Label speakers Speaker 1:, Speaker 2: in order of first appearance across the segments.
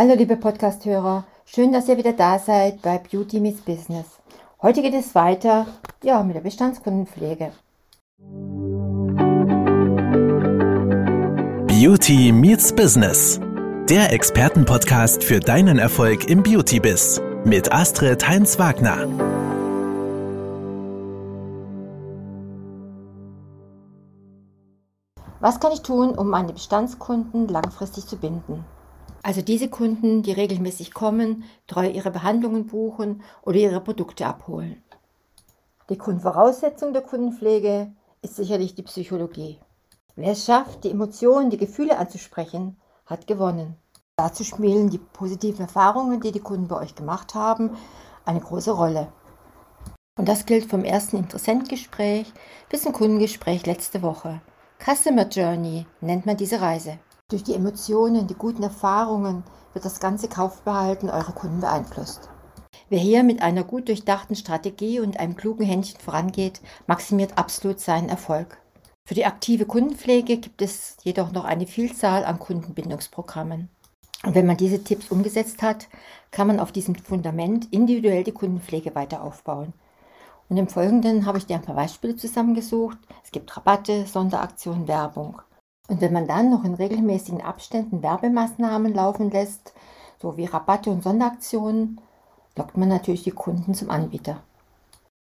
Speaker 1: Hallo liebe Podcast-Hörer, schön, dass ihr wieder da seid bei Beauty Meets Business. Heute geht es weiter ja, mit der Bestandskundenpflege.
Speaker 2: Beauty Meets Business, der Expertenpodcast für deinen Erfolg im Beauty-Biz mit Astrid Heinz-Wagner.
Speaker 1: Was kann ich tun, um meine Bestandskunden langfristig zu binden? Also diese Kunden, die regelmäßig kommen, treu ihre Behandlungen buchen oder ihre Produkte abholen. Die Grundvoraussetzung der Kundenpflege ist sicherlich die Psychologie. Wer es schafft, die Emotionen, die Gefühle anzusprechen, hat gewonnen. Dazu spielen die positiven Erfahrungen, die die Kunden bei euch gemacht haben, eine große Rolle. Und das gilt vom ersten Interessentengespräch bis zum Kundengespräch letzte Woche. Customer Journey nennt man diese Reise. Durch die Emotionen, die guten Erfahrungen wird das ganze Kaufverhalten eurer Kunden beeinflusst. Wer hier mit einer gut durchdachten Strategie und einem klugen Händchen vorangeht, maximiert absolut seinen Erfolg. Für die aktive Kundenpflege gibt es jedoch noch eine Vielzahl an Kundenbindungsprogrammen. Und wenn man diese Tipps umgesetzt hat, kann man auf diesem Fundament individuell die Kundenpflege weiter aufbauen. Und im Folgenden habe ich dir ein paar Beispiele zusammengesucht. Es gibt Rabatte, Sonderaktionen, Werbung. Und wenn man dann noch in regelmäßigen Abständen Werbemaßnahmen laufen lässt, so wie Rabatte und Sonderaktionen, lockt man natürlich die Kunden zum Anbieter.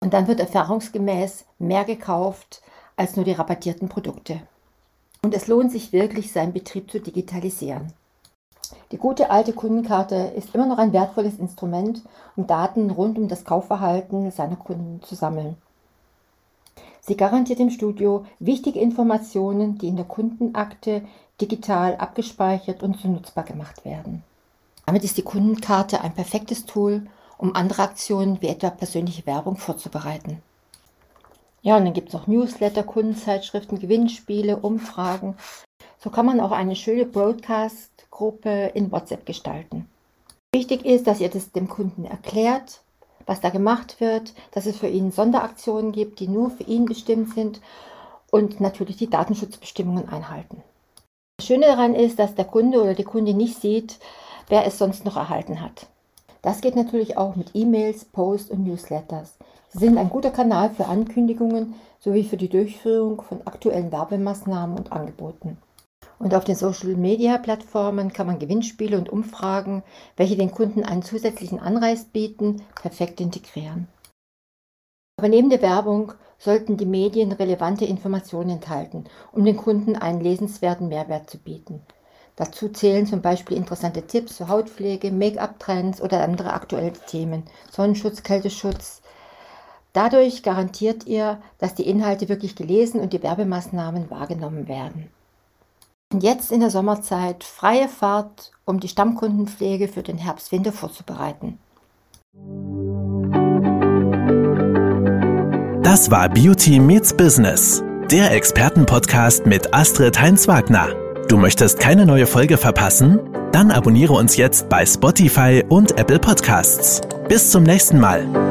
Speaker 1: Und dann wird erfahrungsgemäß mehr gekauft als nur die rabattierten Produkte. Und es lohnt sich wirklich, seinen Betrieb zu digitalisieren. Die gute alte Kundenkarte ist immer noch ein wertvolles Instrument, um Daten rund um das Kaufverhalten seiner Kunden zu sammeln. Sie garantiert im Studio wichtige Informationen, die in der Kundenakte digital abgespeichert und so nutzbar gemacht werden. Damit ist die Kundenkarte ein perfektes Tool, um andere Aktionen wie etwa persönliche Werbung vorzubereiten. Ja, und dann gibt es noch Newsletter, Kundenzeitschriften, Gewinnspiele, Umfragen. So kann man auch eine schöne Broadcast-Gruppe in WhatsApp gestalten. Wichtig ist, dass ihr das dem Kunden erklärt was da gemacht wird, dass es für ihn Sonderaktionen gibt, die nur für ihn bestimmt sind und natürlich die Datenschutzbestimmungen einhalten. Das Schöne daran ist, dass der Kunde oder die Kundin nicht sieht, wer es sonst noch erhalten hat. Das geht natürlich auch mit E-Mails, Posts und Newsletters. Sie sind ein guter Kanal für Ankündigungen sowie für die Durchführung von aktuellen Werbemaßnahmen und Angeboten. Und auf den Social-Media-Plattformen kann man Gewinnspiele und Umfragen, welche den Kunden einen zusätzlichen Anreiz bieten, perfekt integrieren. Aber neben der Werbung sollten die Medien relevante Informationen enthalten, um den Kunden einen lesenswerten Mehrwert zu bieten. Dazu zählen zum Beispiel interessante Tipps zur Hautpflege, Make-up-Trends oder andere aktuelle Themen, Sonnenschutz, Kälteschutz. Dadurch garantiert ihr, dass die Inhalte wirklich gelesen und die Werbemaßnahmen wahrgenommen werden. Jetzt in der Sommerzeit freie Fahrt, um die Stammkundenpflege für den Herbst-Winter vorzubereiten.
Speaker 2: Das war Beauty Meets Business, der Expertenpodcast mit Astrid Heinz-Wagner. Du möchtest keine neue Folge verpassen? Dann abonniere uns jetzt bei Spotify und Apple Podcasts. Bis zum nächsten Mal.